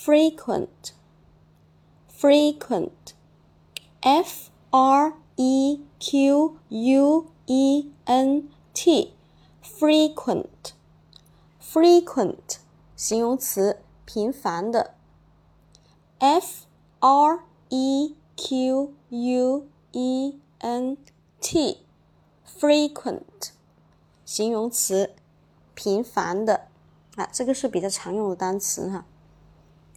frequent, frequent, f r e q u e n t, frequent, frequent，形容词，频繁的。f r e q u e n t, frequent，形容词，频繁的。啊，这个是比较常用的单词哈。